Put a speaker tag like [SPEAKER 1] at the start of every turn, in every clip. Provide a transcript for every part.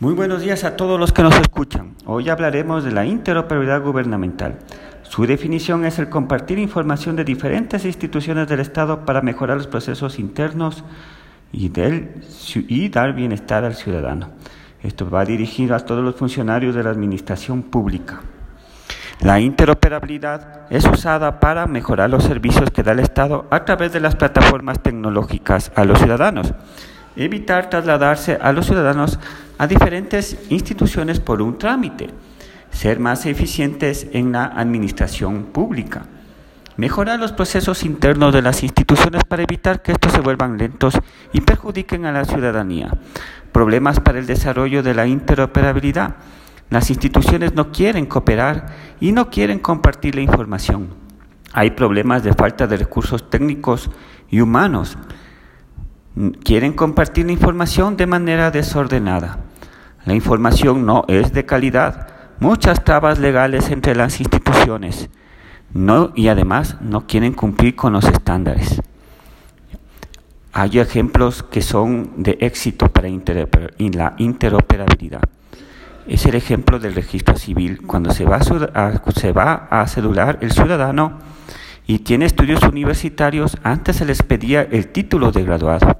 [SPEAKER 1] Muy buenos días a todos los que nos escuchan. Hoy hablaremos de la interoperabilidad gubernamental. Su definición es el compartir información de diferentes instituciones del Estado para mejorar los procesos internos y, y dar bienestar al ciudadano. Esto va dirigido a todos los funcionarios de la administración pública. La interoperabilidad es usada para mejorar los servicios que da el Estado a través de las plataformas tecnológicas a los ciudadanos evitar trasladarse a los ciudadanos a diferentes instituciones por un trámite, ser más eficientes en la administración pública, mejorar los procesos internos de las instituciones para evitar que estos se vuelvan lentos y perjudiquen a la ciudadanía, problemas para el desarrollo de la interoperabilidad. Las instituciones no quieren cooperar y no quieren compartir la información. Hay problemas de falta de recursos técnicos y humanos quieren compartir la información de manera desordenada. La información no es de calidad, muchas trabas legales entre las instituciones no, y además no quieren cumplir con los estándares. Hay ejemplos que son de éxito para la interoperabilidad. Es el ejemplo del registro civil. Cuando se va a, se el ciudadano, y tiene estudios universitarios, antes se les pedía el título de graduado.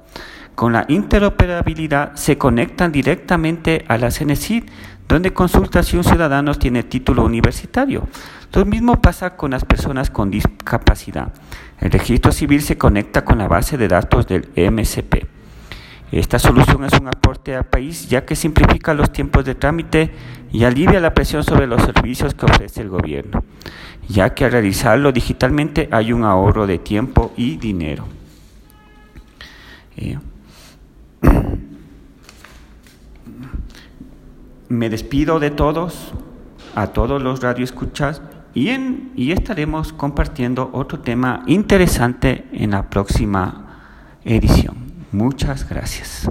[SPEAKER 1] Con la interoperabilidad se conectan directamente a la CENESID, donde consulta si un ciudadano tiene título universitario. Lo mismo pasa con las personas con discapacidad. El registro civil se conecta con la base de datos del MCP. Esta solución es un aporte al país ya que simplifica los tiempos de trámite y alivia la presión sobre los servicios que ofrece el gobierno ya que al realizarlo digitalmente hay un ahorro de tiempo y dinero. Eh, me despido de todos, a todos los radioescuchas, y, estaremos compartiendo otro tema interesante en la próxima edición. Muchas gracias.